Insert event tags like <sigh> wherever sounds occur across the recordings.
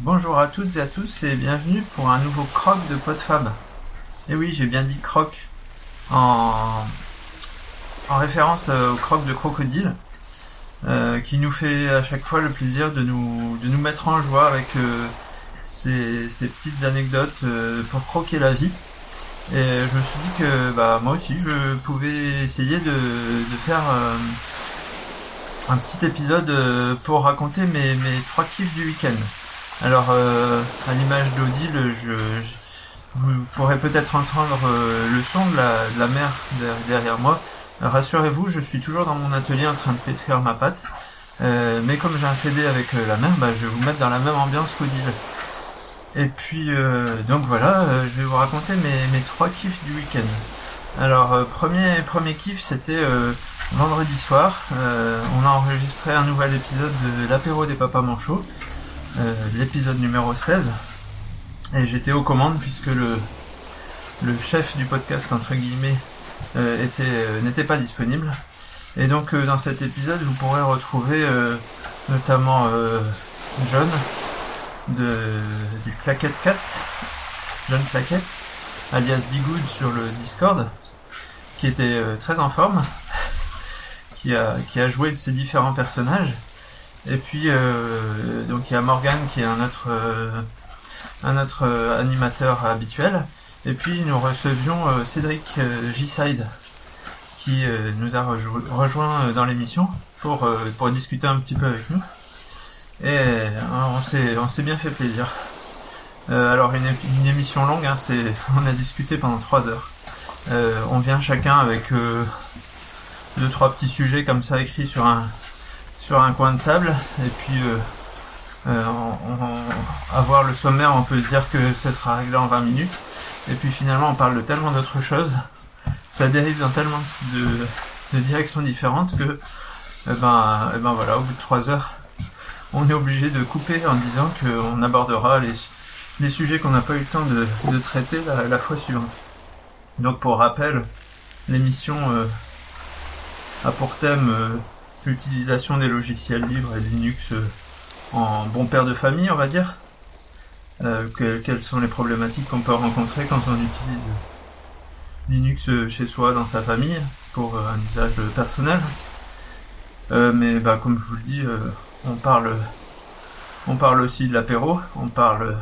Bonjour à toutes et à tous et bienvenue pour un nouveau croc de PodFab. Et oui, j'ai bien dit croc en, en référence euh, au croc de crocodile euh, qui nous fait à chaque fois le plaisir de nous, de nous mettre en joie avec euh, ces, petites anecdotes pour croquer la vie. Et je me suis dit que bah, moi aussi je pouvais essayer de, faire un petit épisode pour raconter mes, mes trois kiffs du week-end. Alors, euh, à l'image d'Odile, je, vous pourrez peut-être entendre euh, le son de la, mer der- derrière moi. Rassurez-vous, je suis toujours dans mon atelier en train de pétrir ma pâte. Euh, mais comme j'ai un CD avec la mer, bah, je vais vous mettre dans la même ambiance qu'Odile. Et puis, donc voilà, je vais vous raconter mes, trois kiffs du week-end. Alors, premier, premier kiff, c'était vendredi soir. On a enregistré un nouvel épisode de l'apéro des papas manchots euh, l'épisode numéro 16. Et j'étais aux commandes puisque le, le chef du podcast, entre guillemets, euh, était, euh, n'était pas disponible. Et donc dans cet épisode, vous pourrez retrouver notamment John du Claquette Cast, John Claquette, alias Bigood sur le Discord, qui était très en forme, <laughs> qui a, qui a joué de ses différents personnages. Et puis euh, donc il y a Morgan qui est un autre euh, un autre euh, animateur habituel. Et puis nous recevions Cédric G-Side qui nous a rejo- rejoint dans l'émission pour pour discuter un petit peu avec nous. Et on s'est bien fait plaisir. Alors une, une émission longue, hein, c'est <laughs> on a discuté pendant trois heures. On vient chacun avec euh, deux trois petits sujets comme ça écrits sur un sur un coin de table et puis euh, euh, on, avoir le sommaire on peut se dire que ça sera réglé en 20 minutes. Et puis finalement on parle de tellement d'autres choses. Ça dérive dans tellement de, directions différentes que eh ben, eh ben voilà au bout de 3 heures on est obligé de couper en disant qu'on abordera les, les sujets qu'on n'a pas eu le temps de, de traiter la, fois suivante. Donc pour rappel l'émission euh, a pour thème l'utilisation des logiciels libres et Linux euh, en bon père de famille, on va dire. Euh, que- quelles sont les problématiques qu'on peut rencontrer quand on utilise Linux euh, chez soi, dans sa famille, pour un usage personnel? Mais bah, comme je vous le dis, on parle, on parle aussi de l'apéro, on parle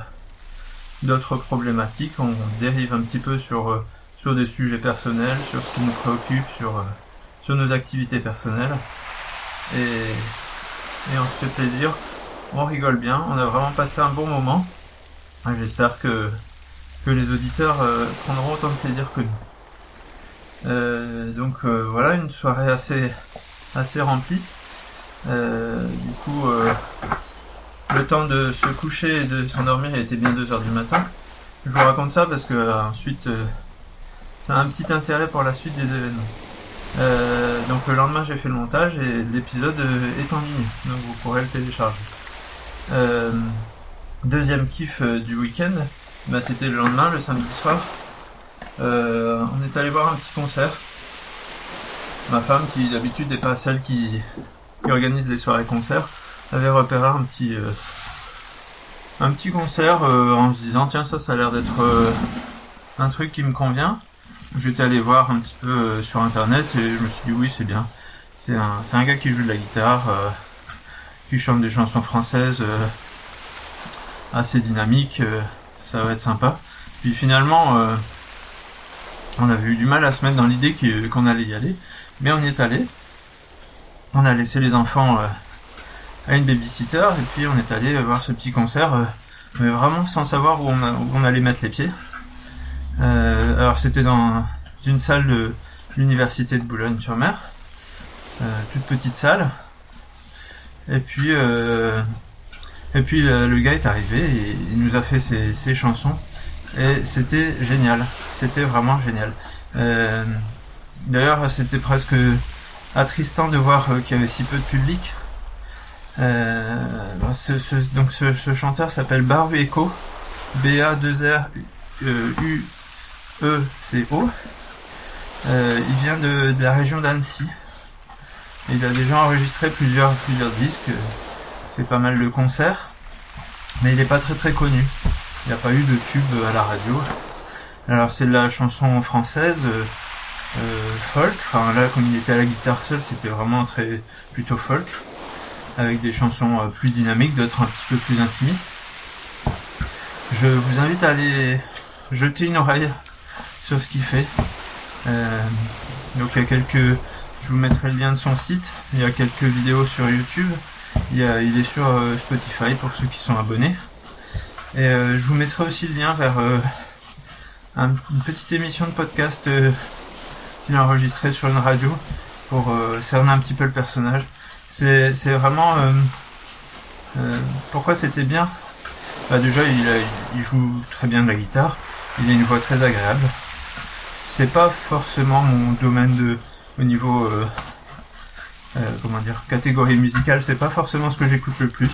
d'autres problématiques, on dérive un petit peu sur, sur des sujets personnels, sur ce qui nous préoccupe, sur, sur nos activités personnelles et, et on se fait plaisir, on rigole bien, on a vraiment passé un bon moment. J'espère que, que les auditeurs euh, prendront autant de plaisir que nous. Euh, donc euh, voilà, une soirée assez, assez remplie. Euh, du coup, le temps de se coucher et de s'endormir, était bien 2h du matin. Je vous raconte ça parce que ensuite, ça a un petit intérêt pour la suite des événements. Euh, donc le lendemain j'ai fait le montage et l'épisode euh, est en ligne, donc vous pourrez le télécharger. Euh, deuxième kiff du week-end, bah, c'était le lendemain, le samedi soir. On est allé voir un petit concert. Ma femme, qui d'habitude n'est pas celle qui, qui organise les soirées concerts, avait repéré un petit, un petit concert en se disant tiens ça ça a l'air d'être un truc qui me convient. J'étais allé voir un petit peu euh, sur internet et je me suis dit oui c'est bien. C'est un, c'est un gars qui joue de la guitare, euh, qui chante des chansons françaises euh, assez dynamiques, euh, ça va être sympa. Puis finalement euh, on avait eu du mal à se mettre dans l'idée qu'on allait y aller, mais on y est allé. On a laissé les enfants euh, à une babysitter et puis on est allé voir ce petit concert, mais vraiment sans savoir où on allait mettre les pieds. Euh, alors c'était dans une salle de l'université de Boulogne-sur-Mer, euh, toute petite salle. Et puis, euh, et puis le, gars est arrivé et il nous a fait ses, chansons et c'était génial. C'était vraiment génial. D'ailleurs, c'était presque attristant de voir qu'il y avait si peu de public. Ce, donc ce, ce chanteur s'appelle Baru Echo, B-A-2-R-U-E-C-O. Euh, il vient de, de la région d'Annecy. Il a déjà enregistré plusieurs, plusieurs disques, fait pas mal de concerts. mais il n'est pas très très connu. Il n'y a pas eu de tube à la radio. Alors c'est de la chanson française, euh, euh, folk. Enfin là, comme il était à la guitare seule, c'était vraiment très plutôt folk, avec des chansons euh, plus dynamiques, d'autres un petit peu plus intimistes. Je vous invite à aller jeter une oreille sur ce qu'il fait. donc il y a quelques, je vous mettrai le lien de son site. Il y a quelques vidéos sur YouTube. Il, il est sur Spotify pour ceux qui sont abonnés. Et je vous mettrai aussi le lien vers une petite émission de podcast euh, qu'il a enregistré sur une radio pour euh, cerner un petit peu le personnage. C'est, vraiment euh, euh, pourquoi c'était bien? Bah déjà il, il, joue très bien de la guitare, il a une voix très agréable. C'est pas forcément mon domaine de au niveau comment dire catégorie musicale, c'est pas forcément ce que j'écoute le plus.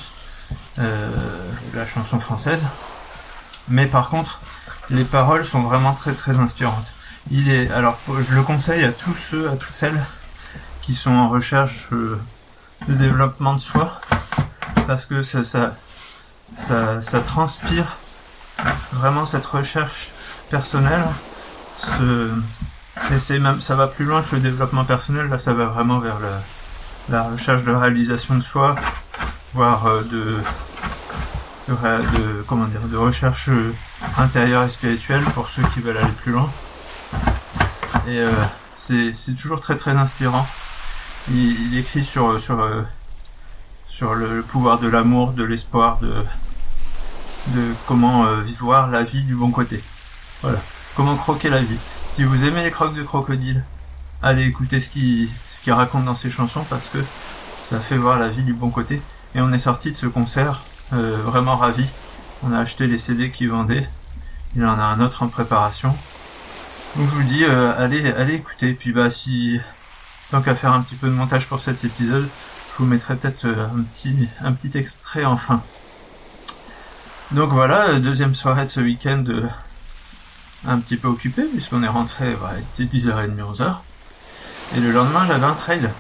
la chanson française. Mais par contre, les paroles sont vraiment très très inspirantes. Il est alors je le conseille à tous ceux, à toutes celles qui sont en recherche euh, de développement de soi parce que ça ça ça, transpire vraiment cette recherche personnelle. C'est même ça va plus loin que le développement personnel. Là, ça va vraiment vers la, recherche de réalisation de soi, voire euh, de de, comment dire, de recherche euh, intérieure et spirituelle pour ceux qui veulent aller plus loin. Et euh, c'est toujours très très inspirant. Il, écrit sur, sur, sur le pouvoir de l'amour, de l'espoir, de, de comment vivre la vie du bon côté. Voilà. Comment croquer la vie. Si vous aimez les croques de crocodile, allez écouter ce qu'il ce qu'il raconte dans ses chansons parce que ça fait voir la vie du bon côté. Et on est sorti de ce concert euh, vraiment ravi. On a acheté les CD qu'il vendait. Il en a un autre en préparation. Donc je vous dis, euh, allez, allez écouter. Puis bah si tant qu'à faire un petit peu de montage pour cet épisode, je vous mettrai peut-être euh, un petit un petit extrait enfin. Donc voilà, deuxième soirée de ce week-end un petit peu occupé puisqu'on est rentré, bah, il était 10h30, 11h. Et le lendemain j'avais un trail.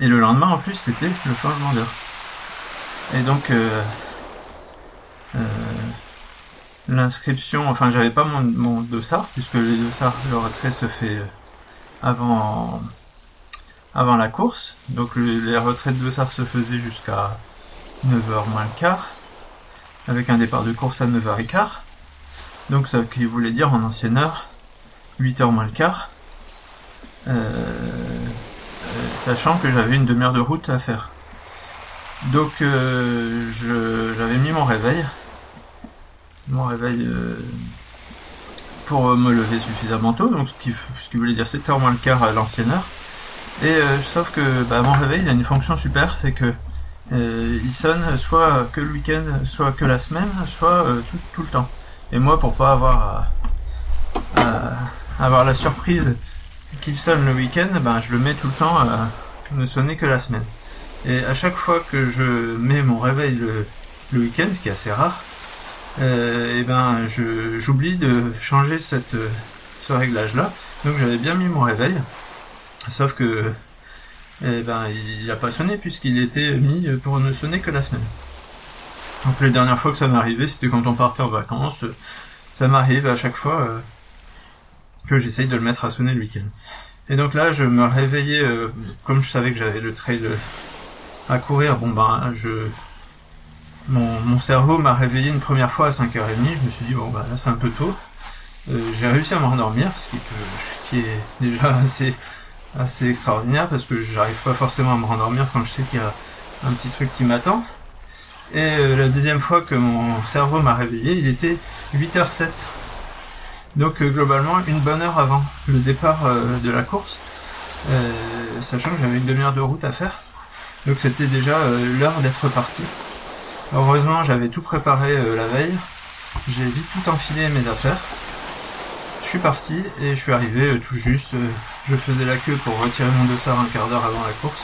Et le lendemain en plus c'était le changement d'heure. Et donc, euh, euh, l'inscription, enfin, j'avais pas mon, mon, dossard, puisque les dossards, le retrait se fait avant, avant la course. Donc, les retraits de dossards se faisaient jusqu'à 9h moins le quart, avec un départ de course à 9h15. Donc, ça qui voulait dire en ancienne heure, 8h moins le quart. Euh, sachant que j'avais une demi-heure de route à faire. Donc euh, j'avais mis mon réveil. Mon réveil euh, pour me lever suffisamment tôt, donc ce qui, ce qui voulait dire 7h moins le quart à l'ancienne heure. Et euh, sauf que bah, mon réveil il a une fonction super, c'est que il sonne soit que le week-end, soit que la semaine, soit tout, tout, le temps. Et moi pour pas avoir à, avoir la surprise qu'il sonne le week-end, ben je le mets tout le temps à ne sonner que la semaine. Et à chaque fois que je mets mon réveil le, week-end, ce qui est assez rare, euh, ben j'oublie de changer ce réglage-là. Donc j'avais bien mis mon réveil, sauf que eh ben, il n'a pas sonné puisqu'il était mis pour ne sonner que la semaine. Donc les dernières fois que ça m'arrivait, c'était quand on partait en vacances. Ça m'arrive à chaque fois euh, que j'essaye de le mettre à sonner le week-end. Et donc là, je me réveillais, euh, comme je savais que j'avais le trail à courir, bon ben je mon, cerveau m'a réveillé une première fois à 5h30, je me suis dit bon ben là c'est un peu tôt. Euh, j'ai réussi à me rendormir, ce qui, qui est déjà <laughs> assez, assez extraordinaire parce que j'arrive pas forcément à me rendormir quand je sais qu'il y a un petit truc qui m'attend. Et euh, la deuxième fois que mon cerveau m'a réveillé, il était 8h07. Donc euh, globalement une bonne heure avant le départ de la course, sachant que j'avais une demi-heure de route à faire. Donc c'était déjà euh, l'heure d'être parti. Heureusement, j'avais tout préparé euh, la veille. J'ai vite tout enfilé mes affaires. Je suis parti et je suis arrivé euh, tout juste. je faisais la queue pour retirer mon dossard un quart d'heure avant la course.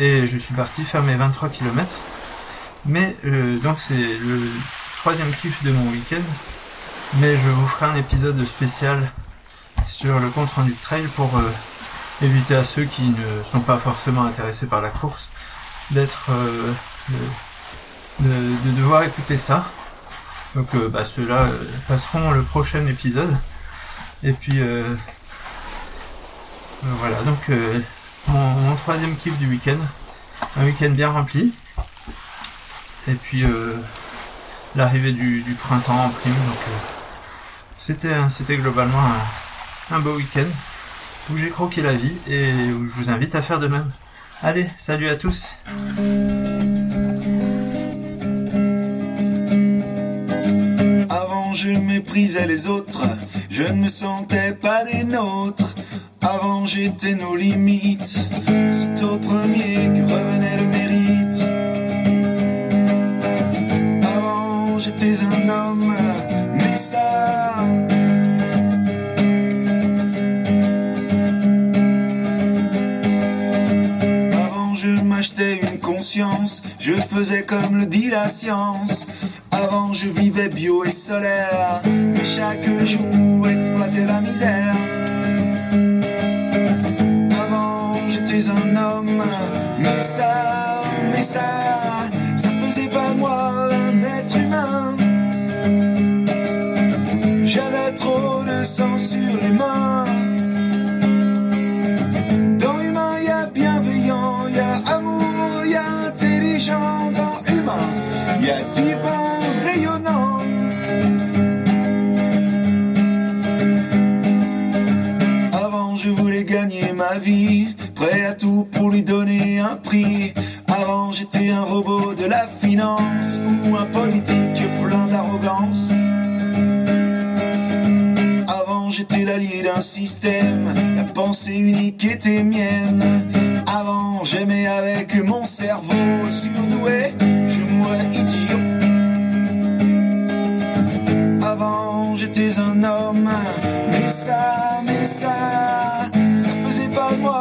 Et je suis parti faire mes 23 km. Mais donc c'est le troisième kiff de mon week-end. Mais je vous ferai un épisode spécial sur le compte rendu de trail pour éviter à ceux qui ne sont pas forcément intéressés par la course d'être euh, de, devoir écouter ça. Donc bah, ceux-là passeront le prochain épisode. Et puis voilà, donc mon, troisième kiff du week-end. Un week-end bien rempli. Et puis l'arrivée du, printemps en prime. Donc c'était c'était globalement un, un beau week-end où j'ai croqué la vie et où je vous invite à faire de même. Allez, salut à tous Avant je méprisais les autres, je ne me sentais pas des nôtres. Avant j'étais nos limites, c'est au premier que revenait le mérite. J'étais un homme, mais ça je faisais comme le dit la science. Avant je vivais bio et solaire, mais chaque jour exploitais la misère. Avant j'étais un homme, mais ça, mais ça, sang sur les mains. rayonnant. Avant, je voulais gagner ma vie, prêt à tout pour lui donner un prix. Avant, j'étais un robot de la finance ou un politique plein d'arrogance. Avant, j'étais l'allié d'un système, la pensée unique était mienne. Avant, j'aimais avec mon cerveau surdoué, je mourrais idiot. j'étais un homme. Mais ça, mais ça, ça faisait pas de moi